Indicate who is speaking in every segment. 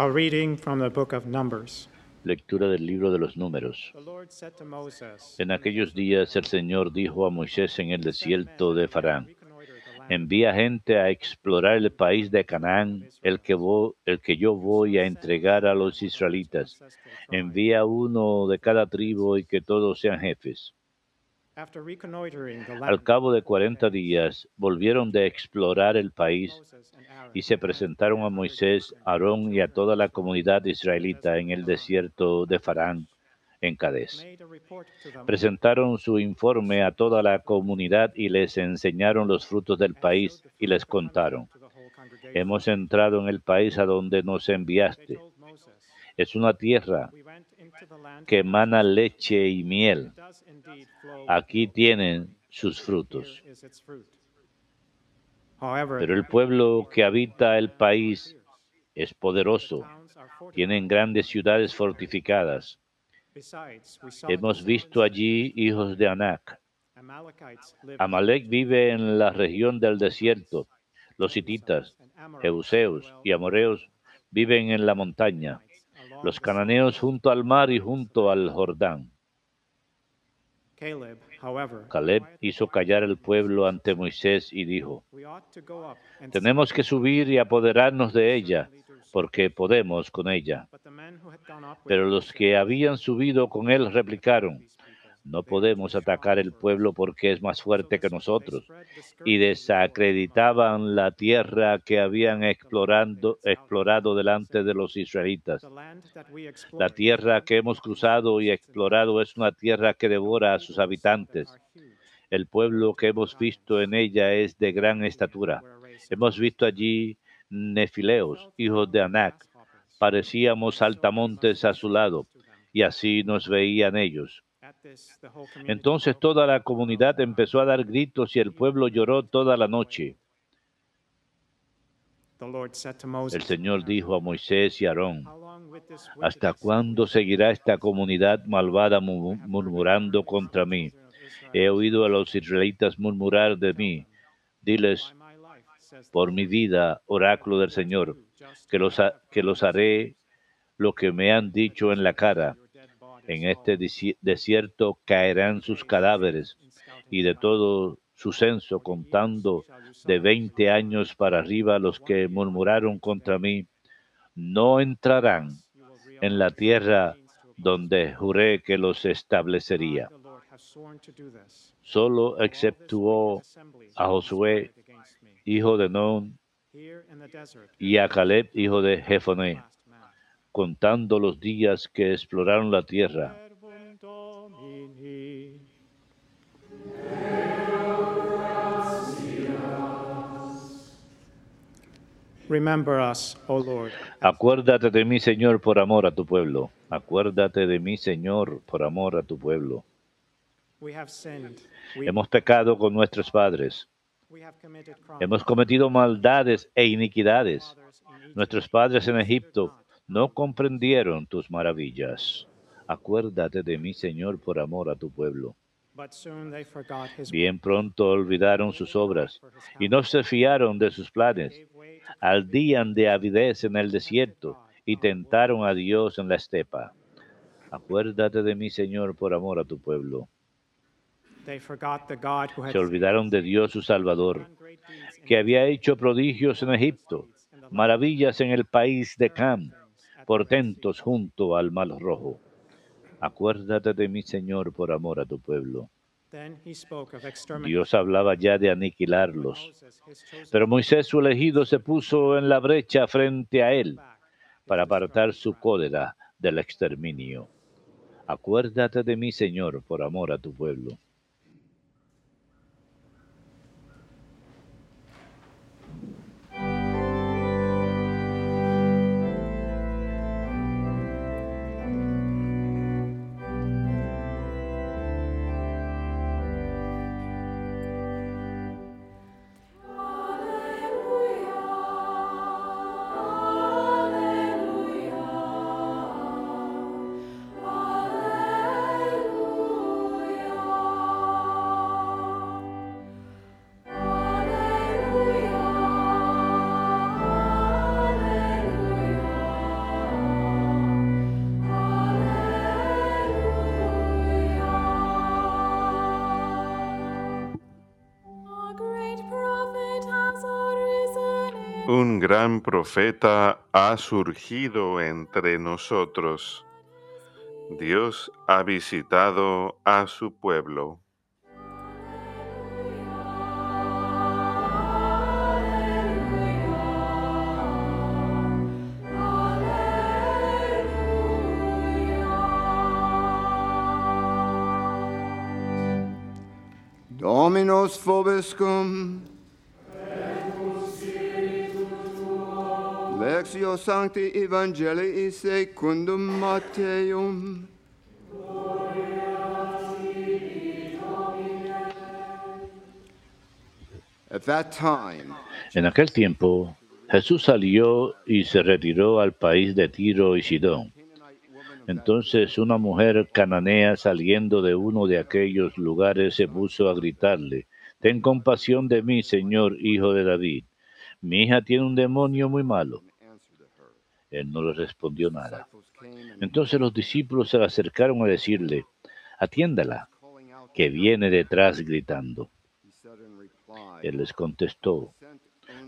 Speaker 1: A reading from the book of Numbers.
Speaker 2: Lectura del libro de los números. En aquellos días el Señor dijo a Moisés en el desierto de Farán, envía gente a explorar el país de Canaán, el que, el que yo voy a entregar a los israelitas. Envía uno de cada tribu y que todos sean jefes. Al cabo de cuarenta días volvieron de explorar el país y se presentaron a Moisés, Aarón y a toda la comunidad israelita en el desierto de Farán, en
Speaker 1: them.
Speaker 2: Presentaron su informe a toda la comunidad y les enseñaron los frutos del país y les contaron, hemos entrado en el país a donde nos enviaste. Es una tierra Que emana leche y miel. Aquí tienen sus frutos. Pero el pueblo que habita el país es poderoso. Tienen grandes ciudades fortificadas. Hemos visto allí hijos de
Speaker 1: live
Speaker 2: Amalek vive en la región del desierto. Los hititas, Jebuseos y Amoreos viven en la montaña. Los cananeos junto al mar y junto al Jordán.
Speaker 1: Caleb,
Speaker 2: hizo callar al pueblo ante Moisés y dijo, tenemos que subir y apoderarnos de ella, porque podemos con ella. Pero los que habían subido con él replicaron,
Speaker 1: "These people,
Speaker 2: no podemos atacar el
Speaker 1: stronger."
Speaker 2: pueblo porque es más fuerte que nosotros. Y desacreditaban la tierra que habían explorando, explorado delante de los israelitas. La tierra que hemos cruzado y explorado es una tierra que devora a sus habitantes. El pueblo que hemos visto en ella es de gran estatura. Hemos visto allí nefileos, hijos de Anac. Parecíamos saltamontes a su lado, y así nos veían ellos. Entonces toda la comunidad empezó a dar gritos y el pueblo lloró toda la noche. El Señor dijo a Moisés y a Aarón, ¿hasta cuándo seguirá esta comunidad malvada mu- murmurando contra mí? He oído a los israelitas murmurar de mí. Diles, por mi vida, oráculo del Señor, que los, ha- que los haré lo que me han dicho en la cara. En este desi- desierto caerán sus cadáveres y de todo su censo, contando de veinte años para arriba los que murmuraron contra mí, no entrarán en la tierra donde juré que los establecería. Solo exceptuó a Josué, hijo de Non, y a Caleb, hijo de Jefoné. Contando los días que exploraron la tierra.
Speaker 1: Remember us, O Lord,
Speaker 2: Acuérdate de mí, Señor, por amor a tu pueblo. Acuérdate de mí, Señor, por amor a tu pueblo.
Speaker 1: we have sinned. We,
Speaker 2: Hemos pecado con nuestros padres.
Speaker 1: we have committed crimes.
Speaker 2: Hemos cometido maldades e iniquidades. Nuestros padres en Egipto no comprendieron tus maravillas. Acuérdate de mí, Señor, por amor a tu pueblo. Bien pronto olvidaron sus obras y no se fiaron de sus planes.
Speaker 1: to
Speaker 2: Aldían de avidez en el desierto y tentaron a Dios en la estepa. Acuérdate de mí, Señor, por amor a tu pueblo. Se olvidaron de Dios su Salvador, que había hecho prodigios en Egipto, maravillas en el país de Cam, portentos junto al mar rojo. Acuérdate de mí, Señor, por amor a tu pueblo. Dios hablaba ya de aniquilarlos. Pero Moisés, su elegido, se puso en la brecha frente a él para apartar su cólera del exterminio. Acuérdate de mí, Señor, por amor a tu pueblo.
Speaker 3: Gran profeta ha surgido entre nosotros. Dios ha visitado a su pueblo.
Speaker 4: Dominus vobiscum. Sancti Evangelii secundum time,
Speaker 2: En aquel tiempo, Jesús salió y se retiró al país de Tiro y Sidón. Entonces una mujer cananea saliendo de uno de aquellos lugares se puso a gritarle, Ten compasión de mí, Señor, hijo de David. Mi hija tiene un demonio muy malo. Él no le respondió nada. Entonces los discípulos se le acercaron a decirle, Atiéndala, que viene detrás gritando. Él les contestó,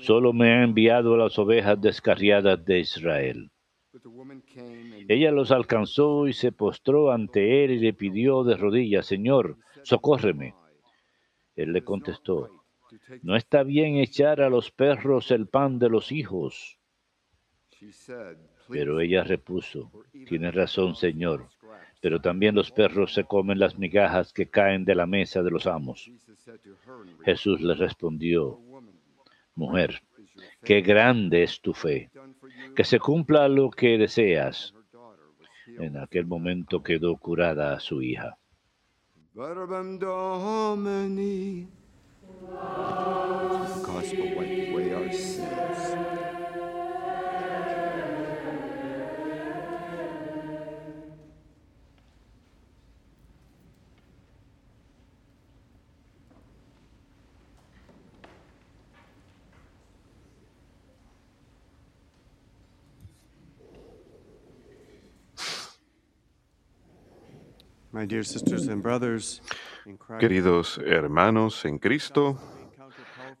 Speaker 2: Solo me ha enviado a las ovejas descarriadas de Israel. Ella los alcanzó y se postró ante él y le pidió de rodillas, Señor, socórreme. Él le contestó, no está bien echar a los perros el pan de los hijos. Pero ella repuso, tienes razón, Señor, pero también los perros se comen las migajas que caen de la mesa de los amos. Jesús le respondió, mujer, qué grande es tu fe, que se cumpla lo que deseas. En aquel momento quedó curada su hija.
Speaker 4: The gospel away our sins.
Speaker 3: Queridos hermanos en Cristo,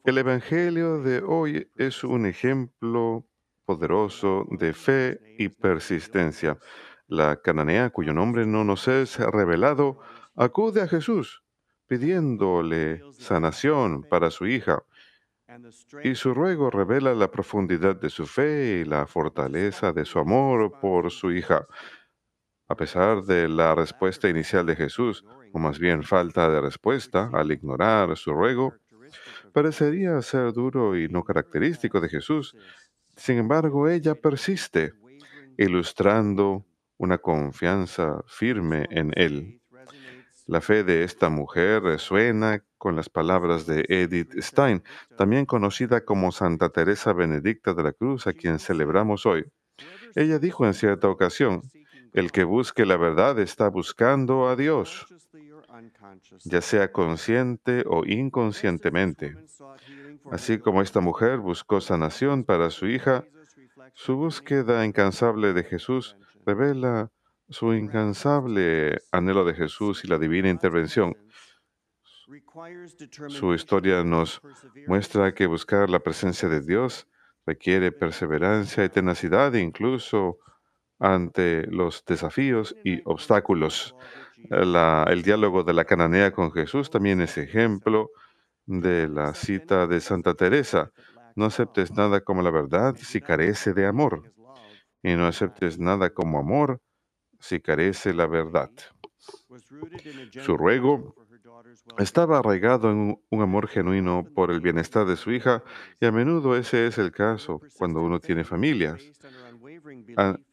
Speaker 3: el Evangelio de hoy es un ejemplo poderoso de fe y persistencia. La cananea, cuyo nombre no nos es revelado, acude a Jesús pidiéndole sanación para su hija. Y su ruego revela la profundidad de su fe y la fortaleza de su amor por su hija. A pesar de la respuesta inicial de Jesús, o más bien falta de respuesta al ignorar su ruego, parecería ser duro y no característico de Jesús. Sin embargo, ella persiste, ilustrando una confianza firme en Él. La fe de esta mujer resuena con las palabras de Edith Stein, también conocida como Santa Teresa Benedicta de la Cruz, a quien celebramos hoy. Ella dijo en cierta ocasión, el que busque la verdad está buscando a Dios, ya sea consciente o inconscientemente. Así como esta mujer buscó sanación para su hija, su búsqueda incansable de Jesús revela su incansable anhelo de Jesús y la divina intervención. Su historia nos muestra que buscar la presencia de Dios requiere perseverancia y tenacidad, incluso ante los desafíos y obstáculos. La- el diálogo de la cananea con Jesús también es ejemplo de la cita de Santa Teresa. No aceptes nada como la verdad si carece de amor, y no aceptes nada como amor si carece la verdad. Su ruego estaba arraigado en un- un amor genuino por el bienestar de su hija, y a menudo ese es el caso cuando uno tiene familias.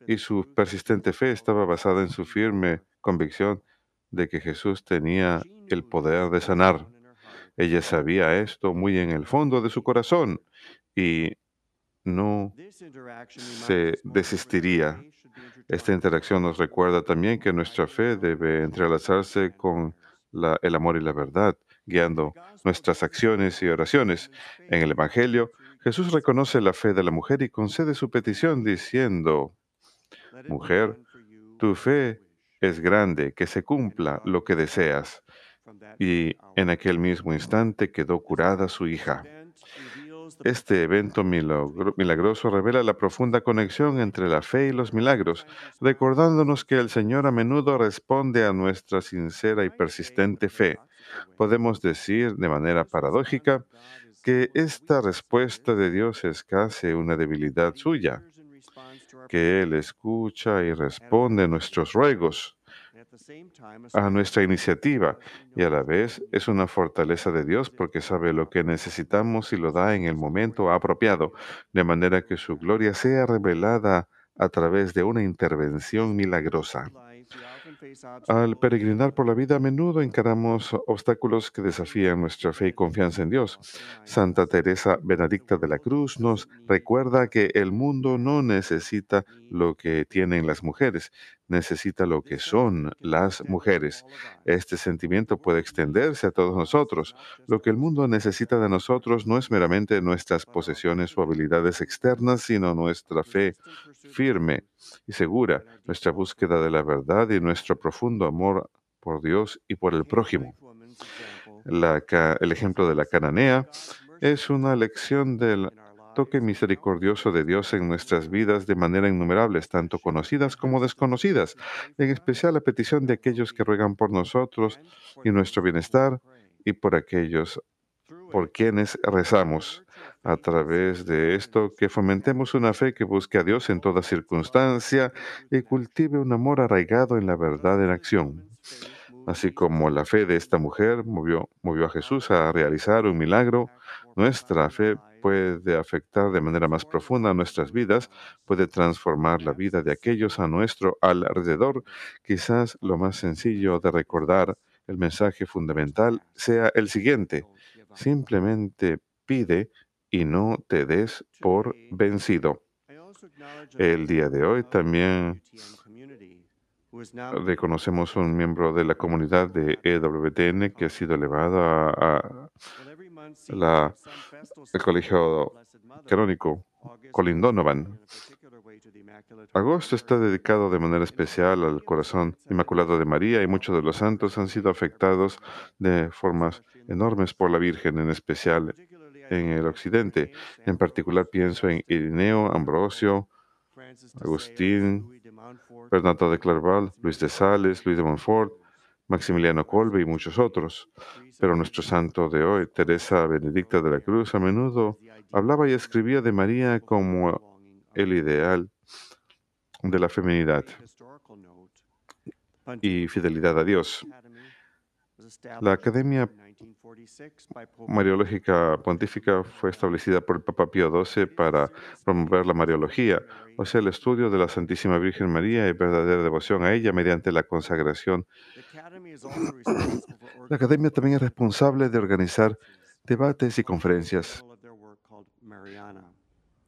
Speaker 3: Y su persistente fe estaba basada en su firme convicción de que Jesús tenía el poder de sanar. Ella sabía esto muy en el fondo de su corazón y no se desistiría. Esta interacción nos recuerda también que nuestra fe debe entrelazarse con el amor y la verdad, guiando nuestras acciones y oraciones. En el Evangelio, Jesús reconoce la fe de la mujer y concede su petición diciendo, Mujer, tu fe es grande, que se cumpla lo que deseas. Y en aquel mismo instante quedó curada su hija. Este evento milagro- milagroso revela la profunda conexión entre la fe y los milagros, recordándonos que el Señor a menudo responde a nuestra sincera y persistente fe. Podemos decir de manera paradójica que esta respuesta de Dios es casi una debilidad suya, que Él escucha y responde nuestros ruegos, a nuestra iniciativa, y a la vez es una fortaleza de Dios porque sabe lo que necesitamos y lo da en el momento apropiado, de manera que su gloria sea revelada a través de una intervención milagrosa. Al peregrinar por la vida a menudo encaramos obstáculos que desafían nuestra fe y confianza en Dios. Santa Teresa Benedicta de la Cruz nos recuerda que el mundo no necesita lo que tienen las mujeres, necesita lo que son las mujeres. Este sentimiento puede extenderse a todos nosotros. Lo que el mundo necesita de nosotros no es meramente nuestras posesiones o habilidades externas, sino nuestra fe firme y segura, nuestra búsqueda de la verdad y nuestro profundo amor por Dios y por el prójimo. La el ejemplo de la cananea es una lección del toque misericordioso de Dios en nuestras vidas de manera innumerables, tanto conocidas como desconocidas, en especial a petición de aquellos que ruegan por nosotros y nuestro bienestar y por aquellos por quienes rezamos. A través de esto, que fomentemos una fe que busque a Dios en toda circunstancia y cultive un amor arraigado en la verdad en acción. Así como la fe de esta mujer movió, a Jesús a realizar un milagro, nuestra fe puede afectar de manera más profunda nuestras vidas, puede transformar la vida de aquellos a nuestro alrededor. Quizás lo más sencillo de recordar el mensaje fundamental sea el siguiente. Simplemente pide y no te des por vencido. El día de hoy también reconocemos un miembro de la comunidad de EWTN que ha sido elevado a, a el colegio canónico Colin Donovan. Agosto está dedicado de manera especial al corazón inmaculado de María y muchos de los santos han sido afectados de formas enormes por la Virgen, en especial en el occidente. En particular pienso en Irineo, Ambrosio, Agustín, Bernardo de Clairval, Luis de Sales, Luis de Montfort, Maximiliano Kolbe y muchos otros. Pero nuestro santo de hoy, Teresa Benedicta de la Cruz, a menudo hablaba y escribía de María como el ideal de la feminidad y fidelidad a Dios. La Academia Mariológica Pontífica fue establecida por el Papa Pío XII para promover la Mariología, o sea, el estudio de la Santísima Virgen María y verdadera devoción a ella mediante la consagración. La Academia también es responsable de organizar debates y conferencias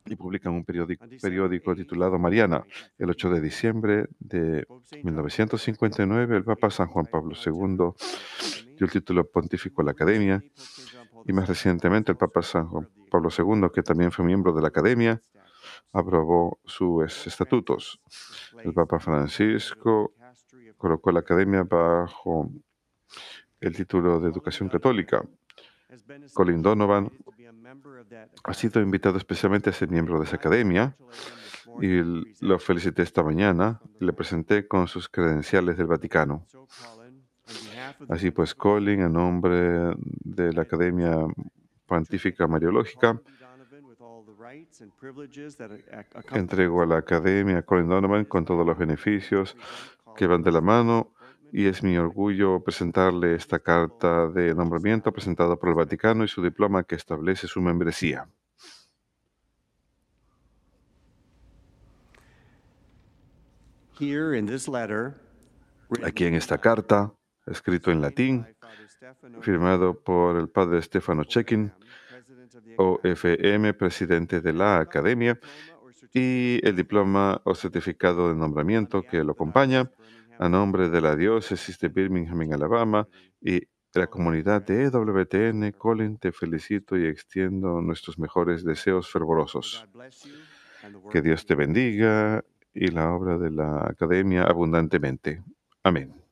Speaker 3: y publican un periódico, periódico titulado Mariana. El 8 de diciembre de 1959, el Papa San Juan Pablo II el título pontífico a la Academia y más recientemente el Papa San Juan Pablo II, que también fue miembro de la Academia, aprobó sus estatutos. El Papa Francisco colocó la Academia bajo el título de Educación Católica. Colin Donovan ha sido invitado especialmente a ser miembro de esa academia y lo felicité esta mañana le presenté con sus credenciales del Vaticano. Así pues, Colin, en nombre de la Academia Pontífica Mariológica, entrego a la Academia Colin Donovan con todos los beneficios que van de la mano y es mi orgullo presentarle esta carta de nombramiento presentada por el Vaticano y su diploma que establece su membresía. Aquí en esta carta, escrito en latín, firmado por el padre Stefano Chekin, OFM, presidente de la Academia, y el diploma o certificado de nombramiento que lo acompaña, a nombre de la diócesis de Birmingham en Alabama y la comunidad de EWTN, Colin, te felicito y extiendo nuestros mejores deseos fervorosos. Que Dios te bendiga y la obra de la academia abundantemente. Amén.